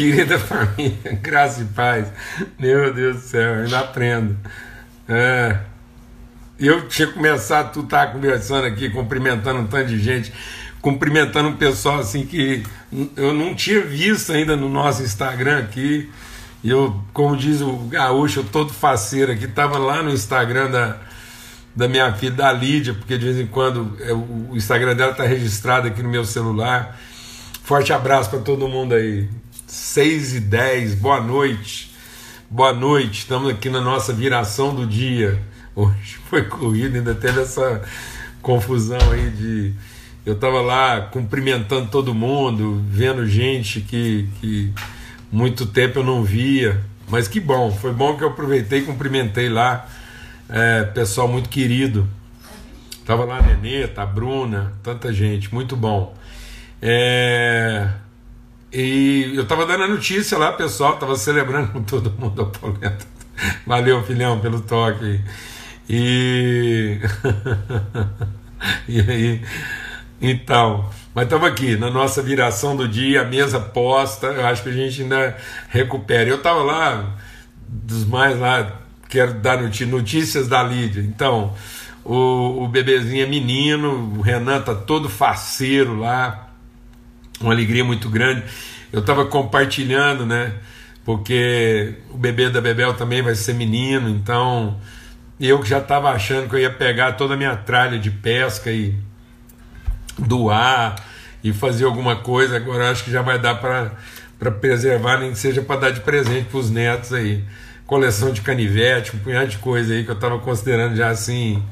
Querida família, graça e paz. Meu Deus do céu, ainda aprendo. É. Eu tinha começado, tu tá conversando aqui, cumprimentando um tanto de gente, cumprimentando um pessoal assim que eu não tinha visto ainda no nosso Instagram aqui. E eu, como diz o gaúcho, eu todo faceiro aqui, tava lá no Instagram da, da minha filha, da Lídia, porque de vez em quando é, o Instagram dela tá registrado aqui no meu celular. Forte abraço para todo mundo aí. 6 e 10, boa noite. Boa noite, estamos aqui na nossa viração do dia. Hoje foi corrido, ainda teve essa confusão aí de. Eu estava lá cumprimentando todo mundo, vendo gente que, que muito tempo eu não via. Mas que bom, foi bom que eu aproveitei e cumprimentei lá. É, pessoal muito querido. Tava lá a Neneta, a Bruna, tanta gente, muito bom. É, e eu tava dando a notícia lá, pessoal, tava celebrando com todo mundo a polenta. Valeu, filhão, pelo toque. E. e aí. Então, mas estamos aqui na nossa viração do dia, mesa posta. Eu acho que a gente ainda recupera. Eu estava lá, dos mais lá, quero dar notícias da Lídia. Então, o, o bebezinho é menino, o Renan tá todo faceiro lá, uma alegria muito grande. Eu estava compartilhando, né? Porque o bebê da Bebel também vai ser menino, então eu já estava achando que eu ia pegar toda a minha tralha de pesca e doar e fazer alguma coisa. Agora acho que já vai dar para preservar, nem que seja para dar de presente para os netos aí. Coleção de canivete, um punhado de coisa aí que eu estava considerando já assim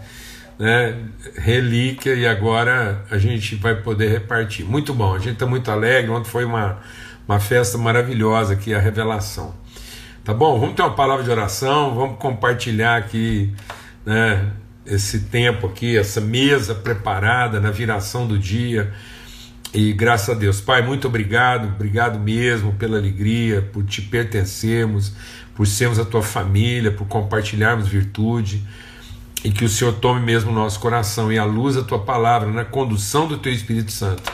né, relíquia e agora a gente vai poder repartir. Muito bom, a gente está muito alegre. Ontem foi uma, uma festa maravilhosa aqui, a revelação. Tá bom? Vamos ter uma palavra de oração, vamos compartilhar aqui né, esse tempo aqui, essa mesa preparada na viração do dia. E graças a Deus, Pai, muito obrigado, obrigado mesmo pela alegria, por te pertencermos, por sermos a tua família, por compartilharmos virtude e que o Senhor tome mesmo o nosso coração e a luz da tua palavra, na condução do teu Espírito Santo,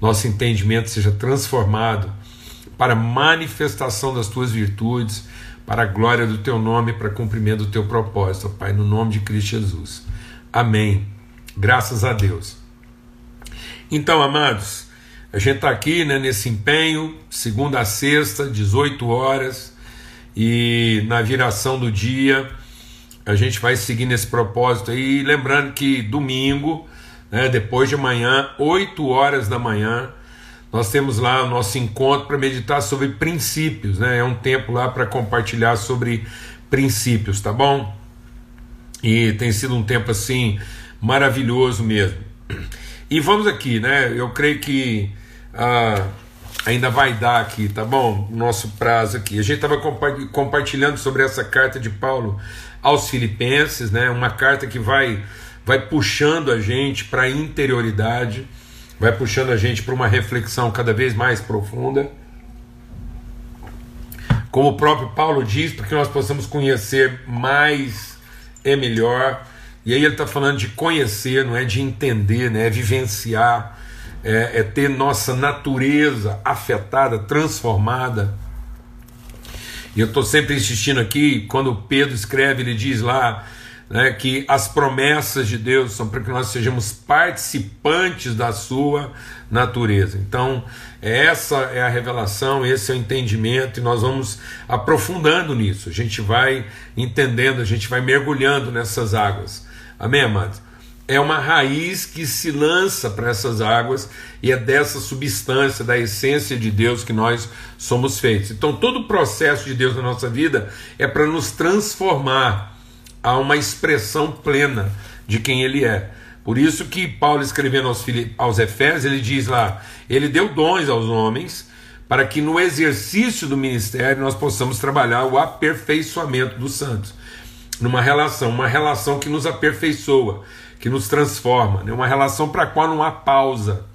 nosso entendimento seja transformado para manifestação das tuas virtudes, para a glória do teu nome, para cumprimento do teu propósito, Pai, no nome de Cristo Jesus. Amém. Graças a Deus. Então, amados, a gente está aqui né, nesse empenho, segunda a sexta, 18 horas, e na viração do dia a gente vai seguir nesse propósito aí, lembrando que domingo, né, depois de amanhã, 8 horas da manhã, nós temos lá o nosso encontro para meditar sobre princípios, né? É um tempo lá para compartilhar sobre princípios, tá bom? E tem sido um tempo assim maravilhoso mesmo. E vamos aqui, né? Eu creio que ah, ainda vai dar aqui, tá bom? Nosso prazo aqui. A gente estava compartilhando sobre essa carta de Paulo aos Filipenses, né? Uma carta que vai vai puxando a gente para a interioridade, vai puxando a gente para uma reflexão cada vez mais profunda. Como o próprio Paulo diz, para que nós possamos conhecer mais e melhor. E aí ele está falando de conhecer, não é de entender, né? é vivenciar, é, é ter nossa natureza afetada, transformada e eu estou sempre insistindo aqui, quando Pedro escreve, ele diz lá né, que as promessas de Deus são para que nós sejamos participantes da sua natureza. Então, essa é a revelação, esse é o entendimento, e nós vamos aprofundando nisso. A gente vai entendendo, a gente vai mergulhando nessas águas. Amém, amados? É uma raiz que se lança para essas águas e é dessa substância, da essência de Deus que nós somos feitos. Então, todo o processo de Deus na nossa vida é para nos transformar a uma expressão plena de quem Ele é. Por isso que Paulo escrevendo aos, aos Efésios, ele diz lá, ele deu dons aos homens para que no exercício do ministério nós possamos trabalhar o aperfeiçoamento dos santos. Numa relação, uma relação que nos aperfeiçoa que nos transforma, né? uma relação para a qual não há pausa.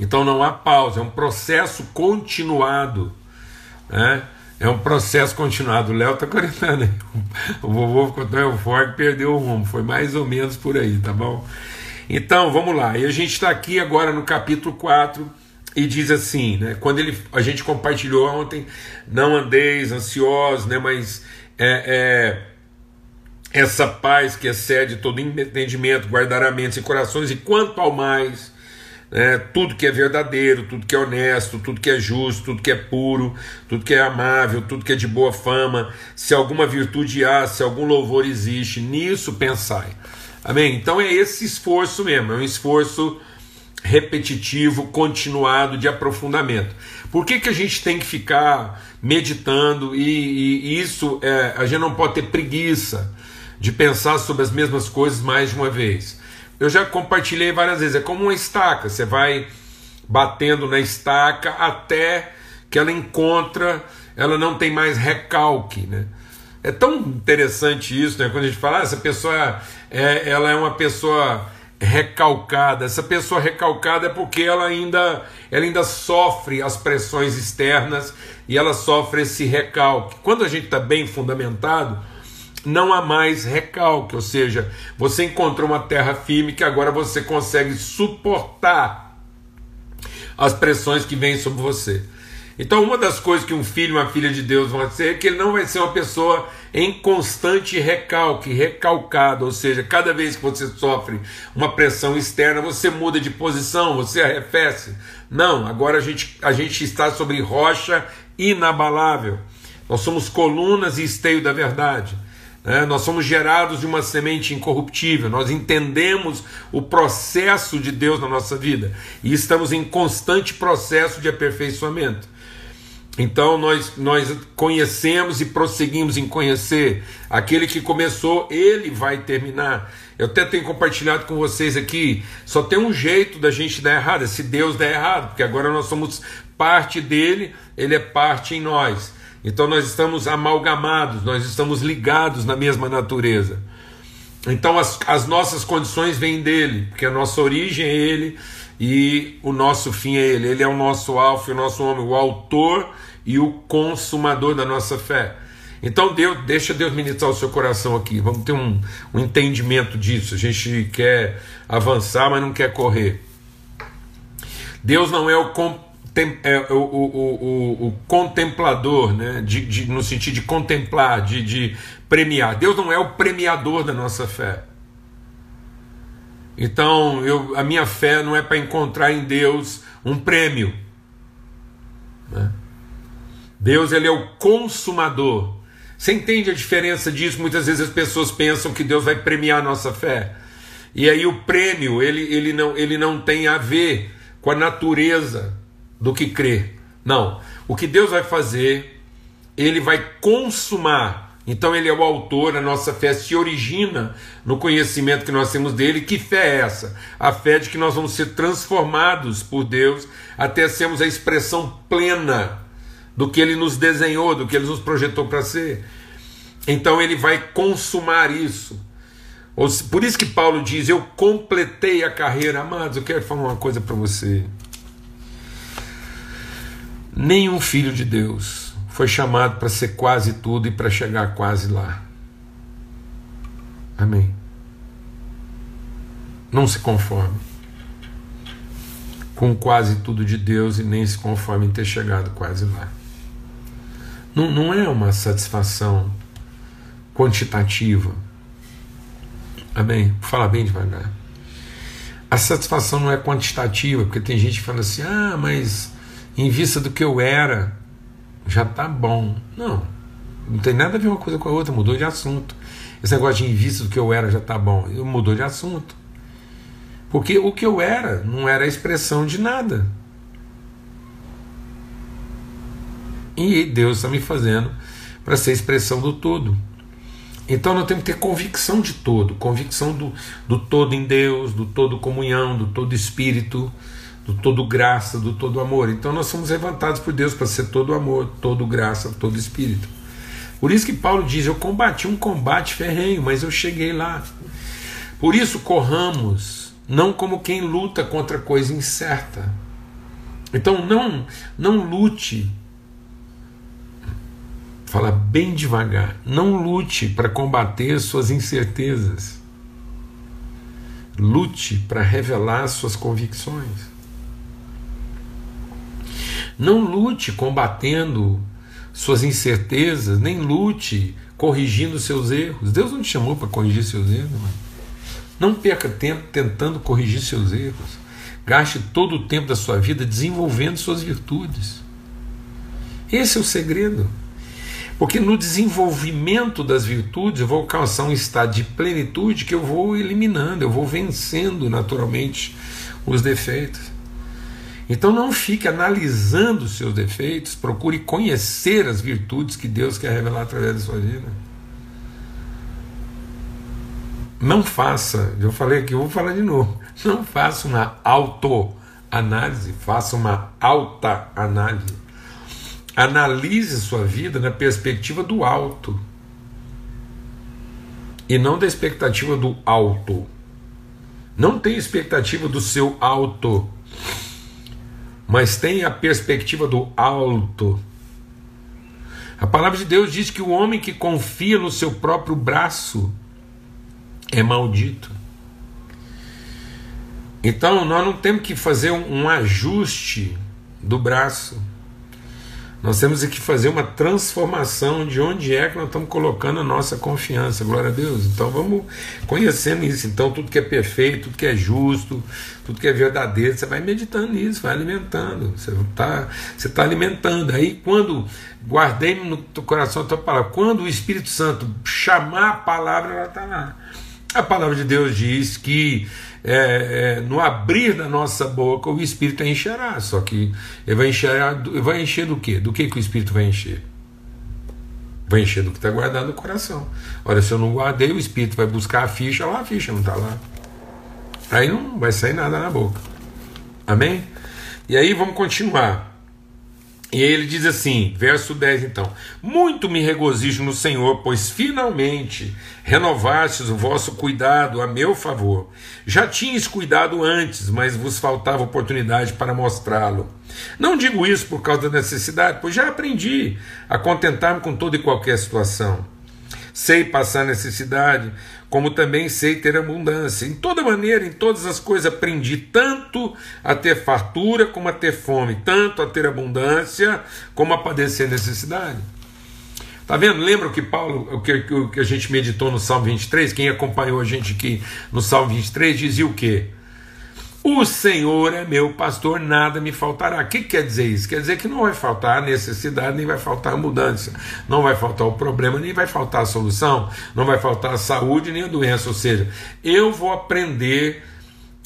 Então não há pausa, é um processo continuado. Né? É um processo continuado. O Léo está comentando. O vovô ficou tão eufórico perdeu o rumo. Foi mais ou menos por aí, tá bom? Então, vamos lá. E a gente está aqui agora no capítulo 4 e diz assim, né? Quando ele, a gente compartilhou ontem, não andeis ansiosos, né? Mas é, é, essa paz que excede todo entendimento guardará mentes e corações, e quanto ao mais, né, tudo que é verdadeiro, tudo que é honesto, tudo que é justo, tudo que é puro, tudo que é amável, tudo que é de boa fama, se alguma virtude há, se algum louvor existe, nisso pensai. Amém? Então é esse esforço mesmo, é um esforço repetitivo, continuado de aprofundamento. Por que, que a gente tem que ficar meditando e, e, isso é, a gente não pode ter preguiça de pensar sobre as mesmas coisas mais de uma vez? Eu já compartilhei várias vezes, é como uma estaca, você vai batendo na estaca até que ela encontra, ela não tem mais recalque, né? É tão interessante isso, né? Quando a gente fala, ah, essa pessoa é, ela é uma pessoa recalcada. Essa pessoa recalcada é porque ela ainda, ela ainda sofre as pressões externas e ela sofre esse recalque. Quando a gente está bem fundamentado, não há mais recalque, ou seja, você encontrou uma terra firme que agora você consegue suportar as pressões que vêm sobre você. Então, uma das coisas que um filho e uma filha de Deus vão ser é que ele não vai ser uma pessoa em constante recalque, recalcado, ou seja, cada vez que você sofre uma pressão externa, você muda de posição, você arrefece. Não, agora a gente, a gente está sobre rocha inabalável. Nós somos colunas e esteio da verdade. Né? Nós somos gerados de uma semente incorruptível, nós entendemos o processo de Deus na nossa vida e estamos em constante processo de aperfeiçoamento. Então nós, nós conhecemos e prosseguimos em conhecer. Aquele que começou, ele vai terminar. Eu até tenho compartilhado com vocês aqui, só tem um jeito da gente dar errado, é se Deus der errado, porque agora nós somos parte dele, ele é parte em nós. Então nós estamos amalgamados, nós estamos ligados na mesma natureza. Então as, as nossas condições vêm dele, porque a nossa origem é ele e o nosso fim é ele. Ele é o nosso alfa e o nosso homem, o autor e o consumador da nossa fé. Então Deus, deixa Deus ministrar o seu coração aqui. Vamos ter um, um entendimento disso. A gente quer avançar, mas não quer correr. Deus não é o, é o, o, o, o contemplador, né? De, de, no sentido de contemplar, de, de premiar. Deus não é o premiador da nossa fé. Então, eu, a minha fé não é para encontrar em Deus um prêmio. Né? Deus ele é o consumador. Você entende a diferença disso? Muitas vezes as pessoas pensam que Deus vai premiar a nossa fé. E aí o prêmio, ele, ele, não, ele não tem a ver com a natureza do que crer. Não. O que Deus vai fazer, ele vai consumar. Então ele é o autor, a nossa fé se origina no conhecimento que nós temos dele. Que fé é essa? A fé de que nós vamos ser transformados por Deus até sermos a expressão plena do que ele nos desenhou, do que ele nos projetou para ser. Então ele vai consumar isso. Por isso que Paulo diz: Eu completei a carreira. Amados, eu quero falar uma coisa para você. Nenhum filho de Deus foi chamado para ser quase tudo e para chegar quase lá. Amém. Não se conforme com quase tudo de Deus e nem se conforme em ter chegado quase lá. Não, não é uma satisfação quantitativa. Amém? Vou falar bem devagar. A satisfação não é quantitativa, porque tem gente que fala assim: ah, mas em vista do que eu era, já tá bom. Não, não tem nada a ver uma coisa com a outra, mudou de assunto. Esse negócio de em vista do que eu era já tá bom, mudou de assunto. Porque o que eu era não era a expressão de nada. E Deus está me fazendo para ser expressão do todo. Então nós temos que ter convicção de todo, convicção do, do todo em Deus, do todo comunhão, do todo espírito, do todo graça, do todo amor. Então nós somos levantados por Deus para ser todo amor, todo graça, todo espírito. Por isso que Paulo diz: Eu combati um combate ferrenho, mas eu cheguei lá. Por isso corramos, não como quem luta contra coisa incerta. Então não, não lute Fala bem devagar. Não lute para combater suas incertezas. Lute para revelar suas convicções. Não lute combatendo suas incertezas, nem lute corrigindo seus erros. Deus não te chamou para corrigir seus erros, mano. Não perca tempo tentando corrigir seus erros. Gaste todo o tempo da sua vida desenvolvendo suas virtudes. Esse é o segredo. Porque no desenvolvimento das virtudes eu vou alcançar um estado de plenitude que eu vou eliminando, eu vou vencendo naturalmente os defeitos. Então não fique analisando os seus defeitos, procure conhecer as virtudes que Deus quer revelar através da sua vida. Não faça, eu falei aqui, eu vou falar de novo. Não faça uma autoanálise, faça uma alta análise. Analise sua vida na perspectiva do alto e não da expectativa do alto. Não tenha expectativa do seu alto, mas tenha a perspectiva do alto. A palavra de Deus diz que o homem que confia no seu próprio braço é maldito. Então nós não temos que fazer um ajuste do braço. Nós temos que fazer uma transformação de onde é que nós estamos colocando a nossa confiança, glória a Deus. Então vamos conhecendo isso. Então, tudo que é perfeito, tudo que é justo, tudo que é verdadeiro, você vai meditando nisso, vai alimentando. Você está você tá alimentando. Aí, quando guardei no teu coração a tua palavra, quando o Espírito Santo chamar a palavra, ela está lá. A palavra de Deus diz que é, é, no abrir da nossa boca o Espírito encherá. Só que ele vai encher, vai encher do quê? Do que, que o Espírito vai encher? Vai encher do que está guardado no coração. Olha, se eu não guardei, o Espírito vai buscar a ficha lá, a ficha não está lá. Aí não vai sair nada na boca. Amém? E aí vamos continuar. E ele diz assim, verso 10 então: Muito me regozijo no Senhor, pois finalmente renovastes o vosso cuidado a meu favor. Já tinhas cuidado antes, mas vos faltava oportunidade para mostrá-lo. Não digo isso por causa da necessidade, pois já aprendi a contentar-me com toda e qualquer situação. Sei passar necessidade, como também sei ter abundância. Em toda maneira, em todas as coisas aprendi tanto a ter fartura como a ter fome, tanto a ter abundância como a padecer necessidade. Tá vendo? Lembra o que Paulo, o que, o que a gente meditou no Salmo 23? Quem acompanhou a gente aqui no Salmo 23 dizia o quê? O Senhor é meu pastor, nada me faltará. O que quer dizer isso? Quer dizer que não vai faltar a necessidade, nem vai faltar a mudança, não vai faltar o problema, nem vai faltar a solução, não vai faltar a saúde nem a doença. Ou seja, eu vou aprender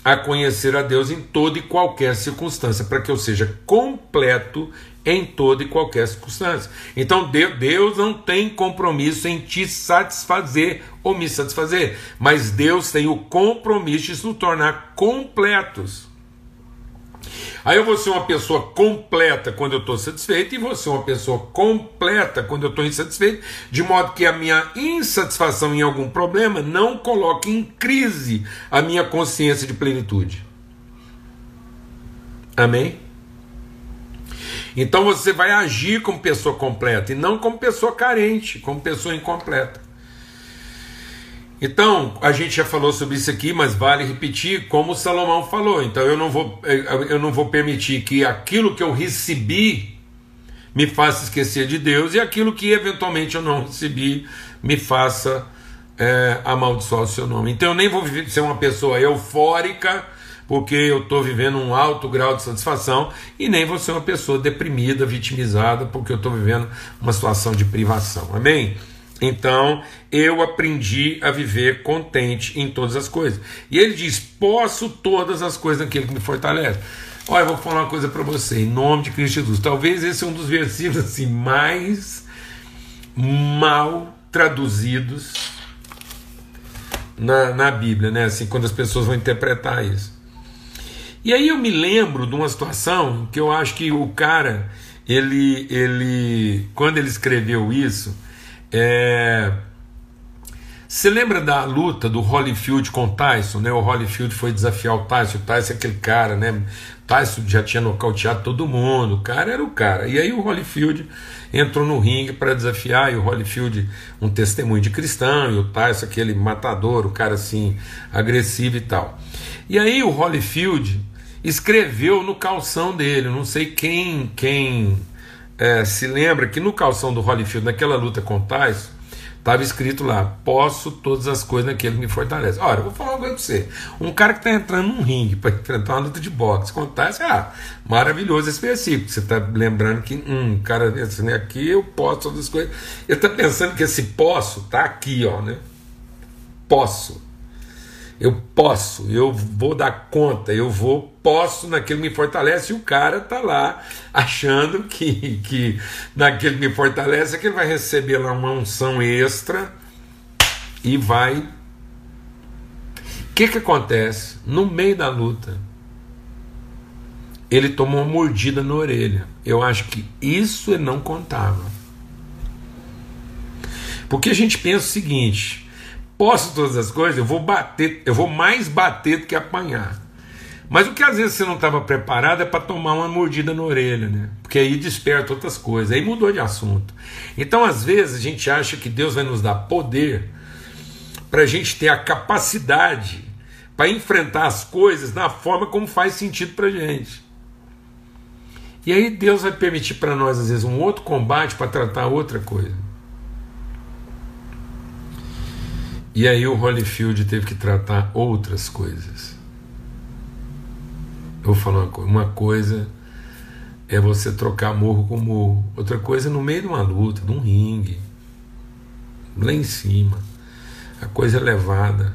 a conhecer a Deus em toda e qualquer circunstância, para que eu seja completo em toda e qualquer circunstância. Então Deus não tem compromisso em te satisfazer ou me satisfazer, mas Deus tem o compromisso de nos tornar completos. Aí eu vou ser uma pessoa completa quando eu estou satisfeito, e vou ser uma pessoa completa quando eu estou insatisfeito, de modo que a minha insatisfação em algum problema não coloque em crise a minha consciência de plenitude. Amém? Então você vai agir como pessoa completa e não como pessoa carente, como pessoa incompleta. Então, a gente já falou sobre isso aqui, mas vale repetir como Salomão falou. Então, eu não vou, eu não vou permitir que aquilo que eu recebi me faça esquecer de Deus e aquilo que eventualmente eu não recebi me faça é, amaldiçoar o seu nome. Então, eu nem vou ser uma pessoa eufórica porque eu estou vivendo um alto grau de satisfação e nem vou ser uma pessoa deprimida, vitimizada, porque eu estou vivendo uma situação de privação. Amém? Então eu aprendi a viver contente em todas as coisas. E ele diz: posso todas as coisas naquele que me fortalece. Olha, eu vou falar uma coisa para você, em nome de Cristo Jesus. Talvez esse é um dos versículos assim, mais mal traduzidos na, na Bíblia, né? Assim, quando as pessoas vão interpretar isso. E aí eu me lembro de uma situação que eu acho que o cara, ele, ele quando ele escreveu isso, é... Você lembra da luta do Holyfield com Tyson? Né? O Holyfield foi desafiar o Tyson. O Tyson é aquele cara, né? Tyson já tinha nocauteado todo mundo. O cara era o cara. E aí o Holyfield entrou no ringue para desafiar. E o Holyfield, um testemunho de cristão. E o Tyson, aquele matador, o cara assim, agressivo e tal. E aí o Holyfield escreveu no calção dele. Não sei quem quem é, se lembra que no calção do Holyfield, naquela luta com Tyson, estava escrito lá: Posso todas as coisas naquele que me fortalece. Ora, eu vou falar uma coisa para você. Um cara que está entrando num ringue para enfrentar uma luta de boxe com Tyson, ah, maravilhoso esse versículo. Você está lembrando que um cara assim, aqui eu posso todas as coisas. Ele está pensando que esse posso está aqui, ó, né? Posso eu posso, eu vou dar conta, eu vou, posso naquilo me fortalece, e o cara tá lá achando que, que naquele que me fortalece que ele vai receber lá uma unção extra e vai. O que, que acontece? No meio da luta, ele tomou uma mordida na orelha. Eu acho que isso ele não contava. Porque a gente pensa o seguinte: posso todas as coisas, eu vou bater, eu vou mais bater do que apanhar. Mas o que às vezes você não estava preparado é para tomar uma mordida na orelha, né? Porque aí desperta outras coisas, aí mudou de assunto. Então, às vezes, a gente acha que Deus vai nos dar poder para a gente ter a capacidade para enfrentar as coisas na forma como faz sentido para gente. E aí Deus vai permitir para nós, às vezes, um outro combate para tratar outra coisa. E aí o Holyfield teve que tratar outras coisas. Eu vou falar uma coisa. Uma coisa é você trocar morro com morro. Outra coisa é no meio de uma luta, de um ringue. Lá em cima. A coisa é levada.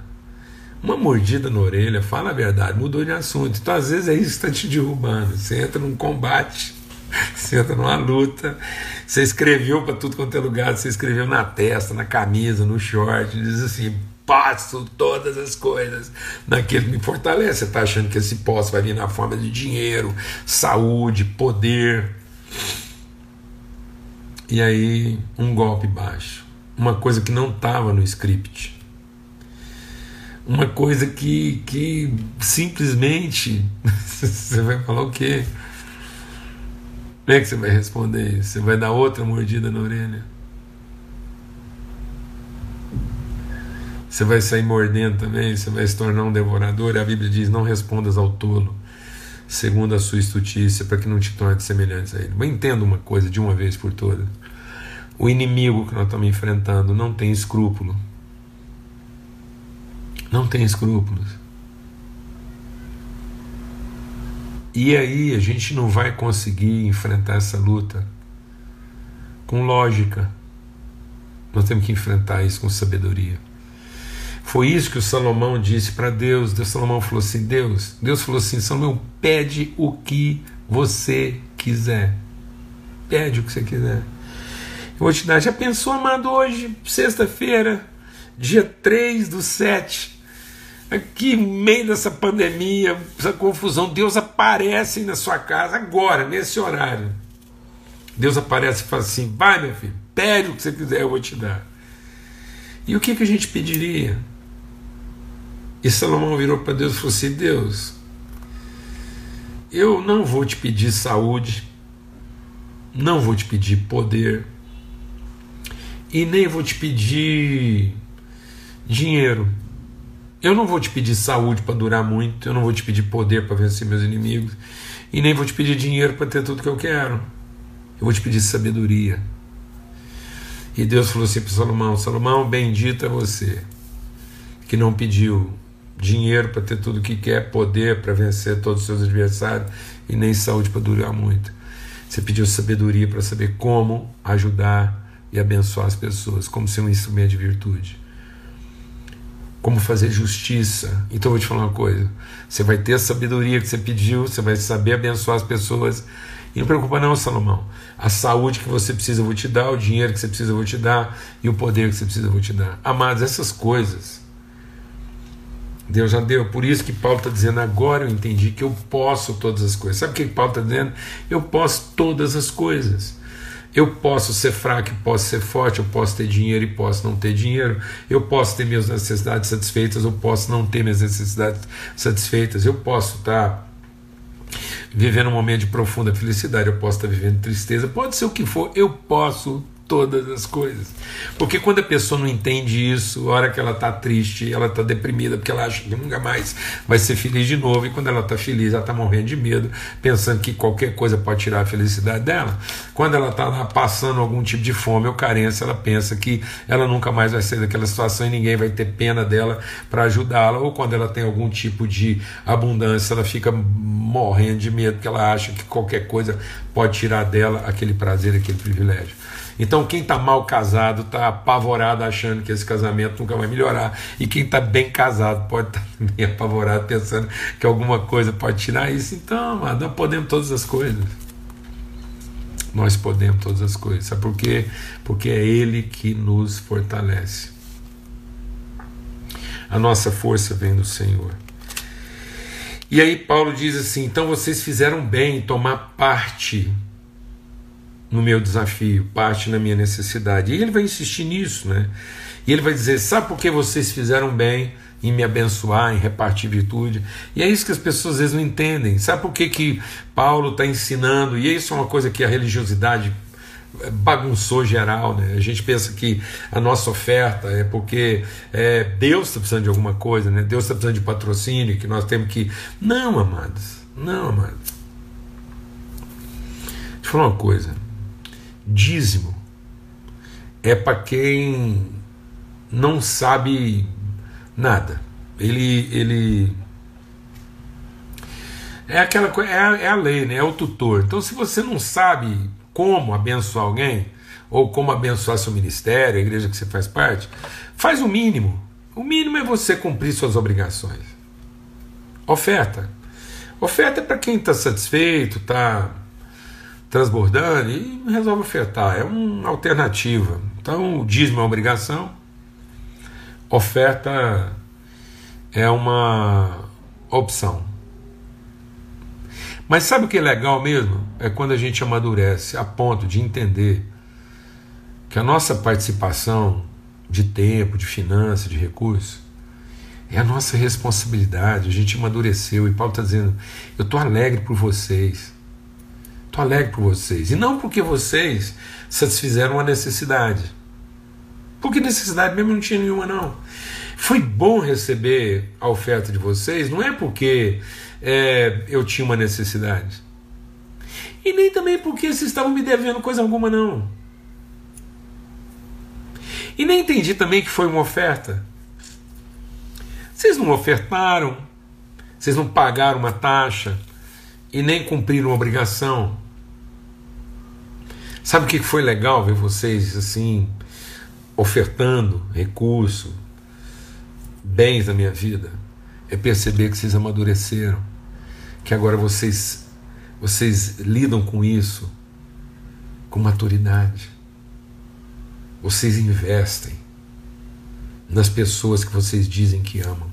Uma mordida na orelha, fala a verdade, mudou de assunto. Então, às vezes, é isso que está te derrubando. Você entra num combate, você entra numa luta, você escreveu para tudo quanto é lugar, você escreveu na testa, na camisa, no short, diz assim: passo todas as coisas naquele que me fortalece. Você está achando que esse posse vai vir na forma de dinheiro, saúde, poder. E aí, um golpe baixo. Uma coisa que não estava no script. Uma coisa que, que simplesmente. você vai falar o quê? Como é que você vai responder isso? Você vai dar outra mordida na orelha? Você vai sair mordendo também? Você vai se tornar um devorador? A Bíblia diz: não respondas ao tolo, segundo a sua estutícia, para que não te torne semelhante a ele. Mas entenda uma coisa de uma vez por todas: o inimigo que nós estamos enfrentando não tem escrúpulo. Não tem escrúpulos. E aí a gente não vai conseguir enfrentar essa luta com lógica. Nós temos que enfrentar isso com sabedoria. Foi isso que o Salomão disse para Deus. Deus Salomão falou assim: Deus, Deus falou assim: Salomão, pede o que você quiser. Pede o que você quiser. Eu vou te dar. Já pensou, amado, hoje, sexta-feira, dia 3 do 7, Aqui, no meio dessa pandemia, essa confusão, Deus aparece na sua casa agora, nesse horário. Deus aparece e fala assim: vai, meu filho, pede o que você quiser, eu vou te dar. E o que, que a gente pediria? E Salomão virou para Deus e falou assim: Deus, eu não vou te pedir saúde, não vou te pedir poder, e nem vou te pedir dinheiro eu não vou te pedir saúde para durar muito, eu não vou te pedir poder para vencer meus inimigos, e nem vou te pedir dinheiro para ter tudo que eu quero. Eu vou te pedir sabedoria. E Deus falou assim para Salomão: Salomão, bendito é você, que não pediu dinheiro para ter tudo que quer, poder para vencer todos os seus adversários, e nem saúde para durar muito. Você pediu sabedoria para saber como ajudar e abençoar as pessoas, como ser um instrumento de virtude como fazer justiça. Então eu vou te falar uma coisa: você vai ter a sabedoria que você pediu, você vai saber abençoar as pessoas. E não preocupa não, Salomão. A saúde que você precisa eu vou te dar, o dinheiro que você precisa eu vou te dar, e o poder que você precisa eu vou te dar. Amados, essas coisas Deus já deu. Por isso que Paulo está dizendo, agora eu entendi que eu posso todas as coisas. Sabe o que Paulo está dizendo? Eu posso todas as coisas. Eu posso ser fraco, posso ser forte, eu posso ter dinheiro e posso não ter dinheiro. Eu posso ter minhas necessidades satisfeitas, eu posso não ter minhas necessidades satisfeitas. Eu posso estar tá vivendo um momento de profunda felicidade, eu posso estar tá vivendo tristeza, pode ser o que for, eu posso todas as coisas. Porque quando a pessoa não entende isso, a hora que ela está triste, ela está deprimida, porque ela acha que nunca mais vai ser feliz de novo, e quando ela está feliz, ela está morrendo de medo, pensando que qualquer coisa pode tirar a felicidade dela. Quando ela está passando algum tipo de fome ou carência, ela pensa que ela nunca mais vai sair daquela situação e ninguém vai ter pena dela para ajudá-la. Ou quando ela tem algum tipo de abundância, ela fica morrendo de medo, porque ela acha que qualquer coisa pode tirar dela aquele prazer, aquele privilégio. Então, quem está mal casado está apavorado achando que esse casamento nunca vai melhorar. E quem está bem casado pode estar tá também apavorado pensando que alguma coisa pode tirar isso. Então, amado, nós podemos todas as coisas. Nós podemos todas as coisas. Sabe por quê? Porque é Ele que nos fortalece. A nossa força vem do Senhor. E aí Paulo diz assim: então vocês fizeram bem em tomar parte no meu desafio, parte na minha necessidade. E ele vai insistir nisso, né? E ele vai dizer: sabe por que vocês fizeram bem em me abençoar, em repartir virtude? E é isso que as pessoas às vezes não entendem. Sabe por que, que Paulo está ensinando? E isso é uma coisa que a religiosidade bagunçou geral, né? A gente pensa que a nossa oferta é porque é, Deus está precisando de alguma coisa, né? Deus está precisando de patrocínio, que nós temos que. Não, amados, não, amados. Deixa eu falar uma coisa. Dízimo é para quem não sabe nada. Ele, ele é aquela é, é a lei, né? É o tutor. Então, se você não sabe como abençoar alguém ou como abençoar seu ministério, a igreja que você faz parte, faz o mínimo. O mínimo é você cumprir suas obrigações. Oferta. Oferta é para quem está satisfeito, está transbordando e resolve ofertar. É uma alternativa. Então, o dízimo é uma obrigação, oferta é uma opção. Mas sabe o que é legal mesmo? É quando a gente amadurece a ponto de entender que a nossa participação de tempo, de finanças, de recursos, é a nossa responsabilidade. A gente amadureceu e Paulo está dizendo: Eu estou alegre por vocês. Estou alegre por vocês. E não porque vocês satisfizeram uma necessidade. Porque necessidade mesmo não tinha nenhuma, não. Foi bom receber a oferta de vocês, não é porque é, eu tinha uma necessidade. E nem também porque vocês estavam me devendo coisa alguma, não. E nem entendi também que foi uma oferta. Vocês não ofertaram, vocês não pagaram uma taxa e nem cumpriram uma obrigação. Sabe o que foi legal ver vocês assim, ofertando recurso, bens na minha vida? É perceber que vocês amadureceram, que agora vocês, vocês lidam com isso com maturidade. Vocês investem nas pessoas que vocês dizem que amam.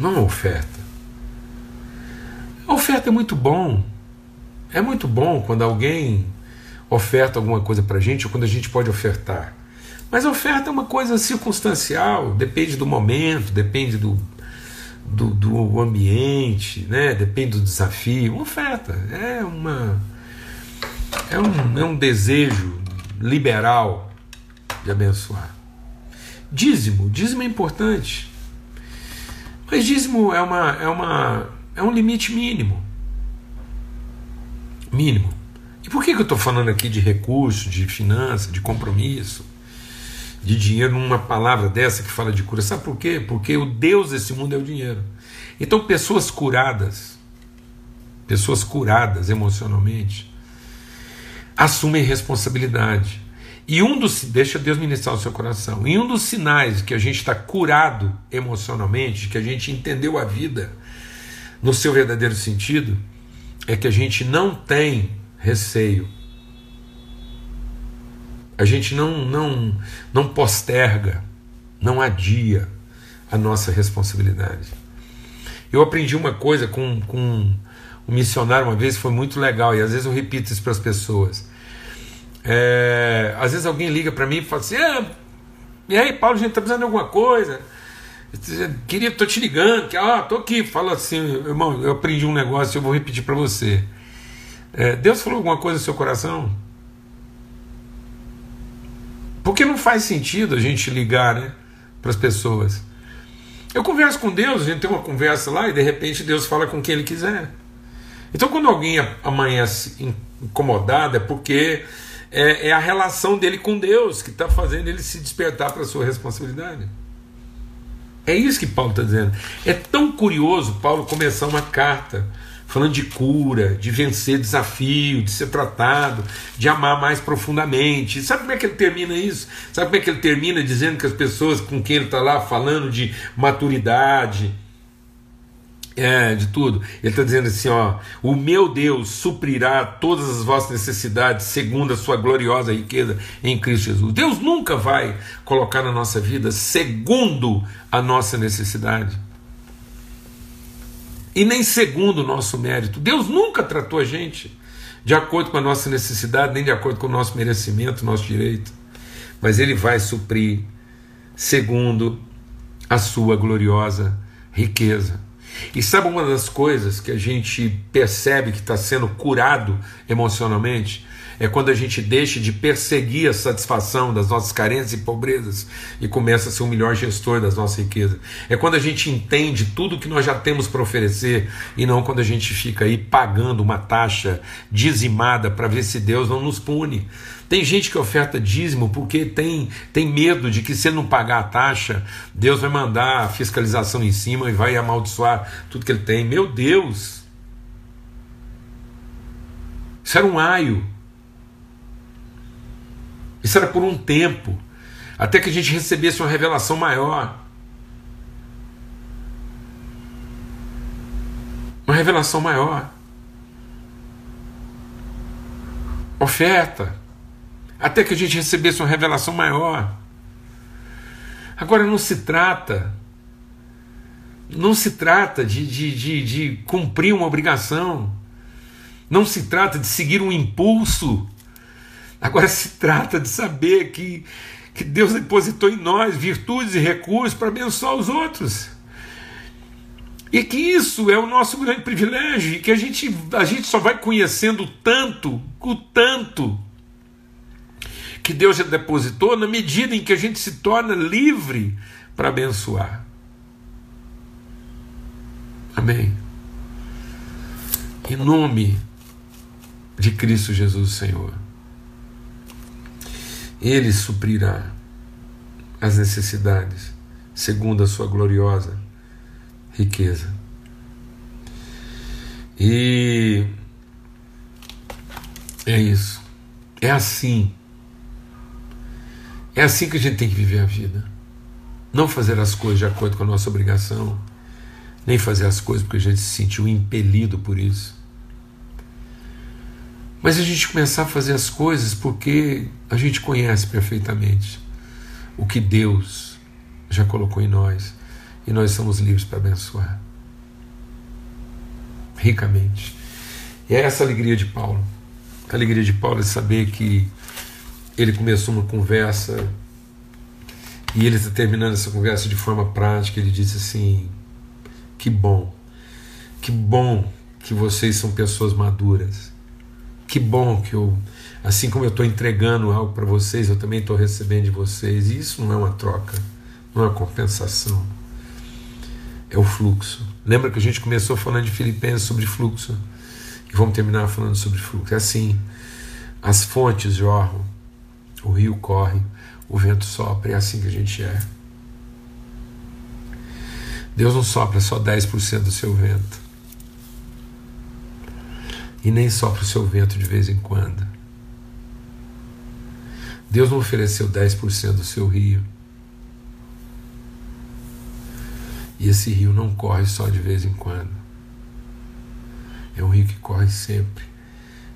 Não é oferta. A oferta é muito bom, é muito bom quando alguém oferta alguma coisa para a gente ou quando a gente pode ofertar. Mas a oferta é uma coisa circunstancial, depende do momento, depende do, do, do ambiente, né? depende do desafio. Uma oferta é, uma, é, um, é um desejo liberal de abençoar. Dízimo, dízimo é importante. Mas dízimo é, uma, é, uma, é um limite mínimo mínimo. E por que, que eu estou falando aqui de recurso, de finança, de compromisso, de dinheiro numa palavra dessa que fala de cura? Sabe por quê? Porque o Deus desse mundo é o dinheiro. Então, pessoas curadas, pessoas curadas emocionalmente, assumem responsabilidade. E um dos. Deixa Deus ministrar o seu coração. E um dos sinais que a gente está curado emocionalmente, que a gente entendeu a vida no seu verdadeiro sentido, é que a gente não tem receio. A gente não, não, não posterga, não adia a nossa responsabilidade. Eu aprendi uma coisa com, com um missionário uma vez, foi muito legal, e às vezes eu repito isso para as pessoas. É, às vezes alguém liga para mim e fala assim: ah, e aí, Paulo, a gente está precisando de alguma coisa. Queria, tô te ligando, que ah, tô aqui. Fala assim, irmão, eu aprendi um negócio, eu vou repetir para você. É, Deus falou alguma coisa no seu coração? Porque não faz sentido a gente ligar né, para as pessoas. Eu converso com Deus, a gente tem uma conversa lá e de repente Deus fala com quem Ele quiser. Então, quando alguém amanhece incomodado, é porque é, é a relação dele com Deus que está fazendo ele se despertar para a sua responsabilidade. É isso que Paulo está dizendo. É tão curioso Paulo começar uma carta falando de cura, de vencer desafio, de ser tratado, de amar mais profundamente. Sabe como é que ele termina isso? Sabe como é que ele termina dizendo que as pessoas com quem ele está lá falando de maturidade, é, de tudo. Ele está dizendo assim: ó, o meu Deus suprirá todas as vossas necessidades segundo a sua gloriosa riqueza em Cristo Jesus. Deus nunca vai colocar na nossa vida segundo a nossa necessidade. E nem segundo o nosso mérito. Deus nunca tratou a gente de acordo com a nossa necessidade, nem de acordo com o nosso merecimento, nosso direito. Mas Ele vai suprir segundo a sua gloriosa riqueza. E sabe uma das coisas que a gente percebe que está sendo curado emocionalmente? É quando a gente deixa de perseguir a satisfação das nossas carências e pobrezas e começa a ser o melhor gestor das nossas riquezas. É quando a gente entende tudo que nós já temos para oferecer e não quando a gente fica aí pagando uma taxa dizimada para ver se Deus não nos pune. Tem gente que oferta dízimo porque tem, tem medo de que se não pagar a taxa, Deus vai mandar a fiscalização em cima e vai amaldiçoar tudo que ele tem. Meu Deus! Isso era um aio. Isso era por um tempo, até que a gente recebesse uma revelação maior. Uma revelação maior. Oferta até que a gente recebesse uma revelação maior. Agora não se trata, não se trata de, de, de, de cumprir uma obrigação, não se trata de seguir um impulso, agora se trata de saber que, que Deus depositou em nós virtudes e recursos para abençoar os outros. E que isso é o nosso grande privilégio, e que a gente, a gente só vai conhecendo tanto, o tanto, que Deus já depositou na medida em que a gente se torna livre para abençoar. Amém. Em nome de Cristo Jesus, Senhor. Ele suprirá as necessidades segundo a sua gloriosa riqueza. E é isso. É assim é assim que a gente tem que viver a vida. Não fazer as coisas de acordo com a nossa obrigação, nem fazer as coisas porque a gente se sentiu impelido por isso. Mas a gente começar a fazer as coisas porque a gente conhece perfeitamente o que Deus já colocou em nós e nós somos livres para abençoar ricamente. E é essa alegria de Paulo. A alegria de Paulo é saber que ele começou uma conversa e ele está terminando essa conversa de forma prática. Ele disse assim: Que bom, que bom que vocês são pessoas maduras. Que bom que eu, assim como eu estou entregando algo para vocês, eu também estou recebendo de vocês. E isso não é uma troca, não é uma compensação. É o fluxo. Lembra que a gente começou falando de Filipenses sobre fluxo? E vamos terminar falando sobre fluxo. É assim: as fontes jorram o rio corre, o vento sopra, é assim que a gente é. Deus não sopra só 10% do seu vento. E nem sopra o seu vento de vez em quando. Deus não ofereceu 10% do seu rio. E esse rio não corre só de vez em quando. É um rio que corre sempre.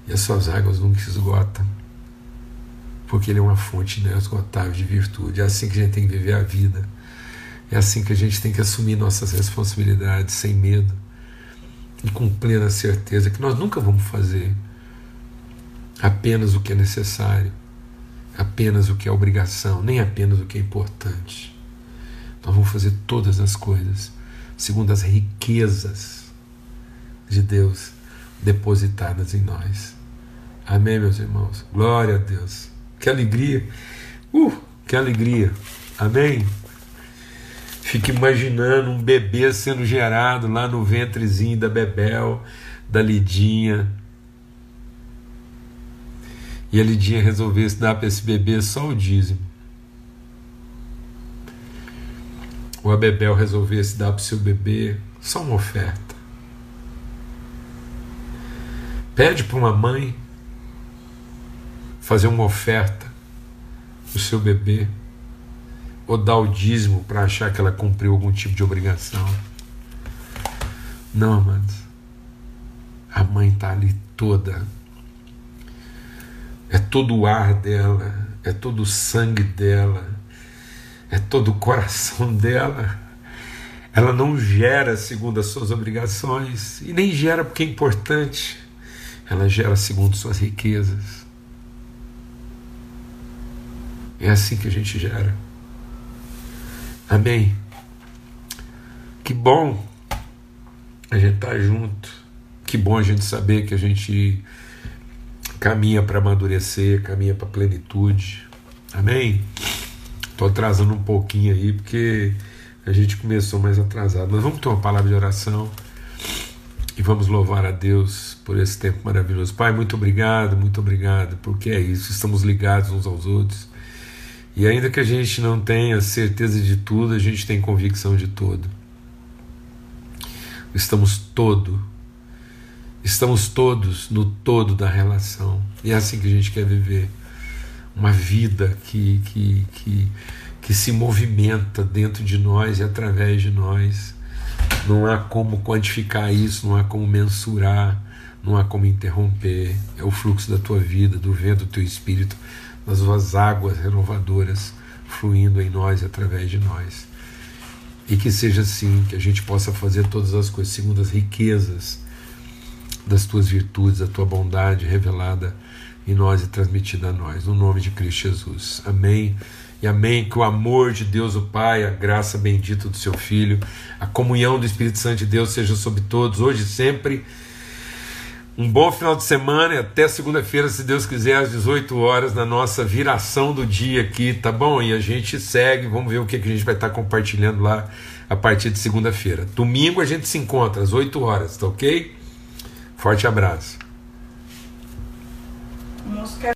E as suas águas nunca esgotam porque ele é uma fonte inesgotável de virtude. É assim que a gente tem que viver a vida. É assim que a gente tem que assumir nossas responsabilidades sem medo e com plena certeza que nós nunca vamos fazer apenas o que é necessário, apenas o que é obrigação, nem apenas o que é importante. Nós vamos fazer todas as coisas segundo as riquezas de Deus depositadas em nós. Amém, meus irmãos? Glória a Deus. Que alegria. Uh, que alegria. Amém? Fique imaginando um bebê sendo gerado lá no ventrezinho da Bebel, da Lidinha. E a Lidinha resolvesse dar para esse bebê só o dízimo. Ou a Bebel resolvesse dar para o seu bebê só uma oferta. Pede para uma mãe fazer uma oferta o seu bebê ou dar o dízimo para achar que ela cumpriu algum tipo de obrigação. Não, amados. A mãe está ali toda. É todo o ar dela, é todo o sangue dela, é todo o coração dela. Ela não gera segundo as suas obrigações e nem gera porque é importante. Ela gera segundo suas riquezas. É assim que a gente gera. Amém. Que bom a gente estar tá junto. Que bom a gente saber que a gente caminha para amadurecer, caminha para plenitude. Amém. Estou atrasando um pouquinho aí porque a gente começou mais atrasado. Mas vamos ter uma palavra de oração e vamos louvar a Deus por esse tempo maravilhoso. Pai, muito obrigado, muito obrigado, porque é isso. Estamos ligados uns aos outros e ainda que a gente não tenha certeza de tudo, a gente tem convicção de tudo. Estamos todo, estamos todos no todo da relação. E é assim que a gente quer viver. Uma vida que, que, que, que se movimenta dentro de nós e através de nós. Não há como quantificar isso, não há como mensurar, não há como interromper. É o fluxo da tua vida, do vento do teu espírito das suas águas renovadoras fluindo em nós e através de nós. E que seja assim, que a gente possa fazer todas as coisas segundo as riquezas das tuas virtudes, da tua bondade revelada em nós e transmitida a nós, no nome de Cristo Jesus. Amém. E amém. Que o amor de Deus, o Pai, a graça bendita do seu Filho, a comunhão do Espírito Santo de Deus seja sobre todos, hoje e sempre um bom final de semana e até segunda-feira, se Deus quiser, às 18 horas, na nossa viração do dia aqui, tá bom? E a gente segue, vamos ver o que, que a gente vai estar compartilhando lá a partir de segunda-feira. Domingo a gente se encontra às 8 horas, tá ok? Forte abraço.